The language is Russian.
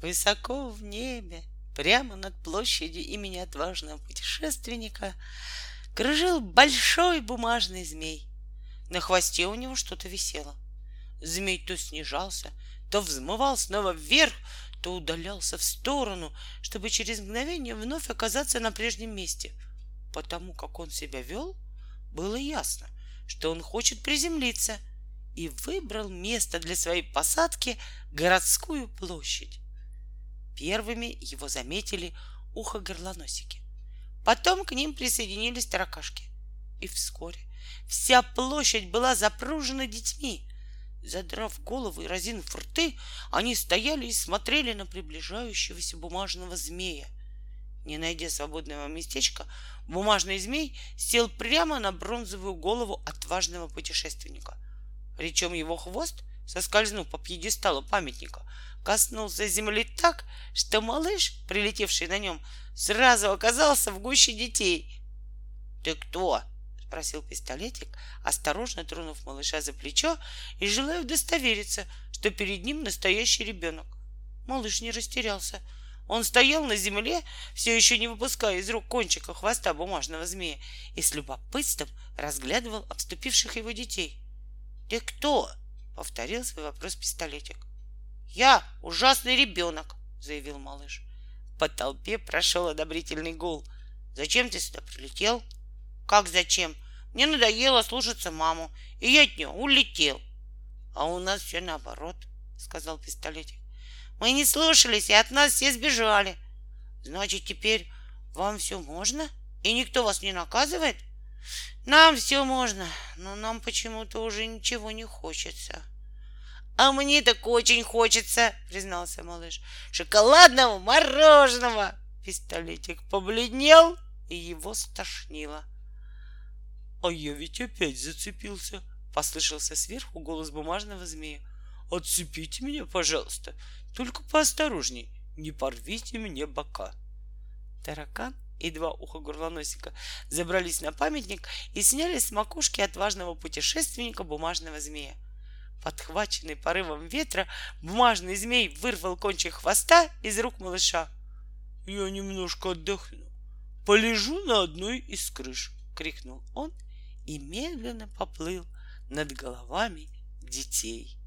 Высоко в небе, прямо над площадью имени отважного путешественника, кружил большой бумажный змей. На хвосте у него что-то висело. Змей то снижался, то взмывал снова вверх, то удалялся в сторону, чтобы через мгновение вновь оказаться на прежнем месте. Потому как он себя вел, было ясно, что он хочет приземлиться и выбрал место для своей посадки городскую площадь. Первыми его заметили ухо-горлоносики. Потом к ним присоединились таракашки. И вскоре вся площадь была запружена детьми. Задрав головы и разинув рты, они стояли и смотрели на приближающегося бумажного змея. Не найдя свободного местечка, бумажный змей сел прямо на бронзовую голову отважного путешественника. Причем его хвост, соскользнув по пьедесталу памятника, коснулся земли так, что малыш, прилетевший на нем, сразу оказался в гуще детей. «Ты кто?» — спросил пистолетик, осторожно тронув малыша за плечо и желая удостовериться, что перед ним настоящий ребенок. Малыш не растерялся. Он стоял на земле, все еще не выпуская из рук кончика хвоста бумажного змея, и с любопытством разглядывал обступивших его детей. «Ты кто?» — повторил свой вопрос пистолетик. «Я ужасный ребенок», — заявил малыш. По толпе прошел одобрительный гул. «Зачем ты сюда прилетел?» «Как зачем? Мне надоело слушаться маму, и я от нее улетел». «А у нас все наоборот», — сказал пистолетик. «Мы не слушались, и от нас все сбежали». «Значит, теперь вам все можно, и никто вас не наказывает?» «Нам все можно, но нам почему-то уже ничего не хочется». А мне так очень хочется, признался малыш. Шоколадного мороженого. Пистолетик побледнел, и его стошнило. А я ведь опять зацепился, послышался сверху голос бумажного змея. Отцепите меня, пожалуйста, только поосторожней, не порвите мне бока. Таракан и два уха горлоносика забрались на памятник и сняли с макушки отважного путешественника бумажного змея. Подхваченный порывом ветра, бумажный змей вырвал кончик хвоста из рук малыша. «Я немножко отдохну. Полежу на одной из крыш!» — крикнул он и медленно поплыл над головами детей.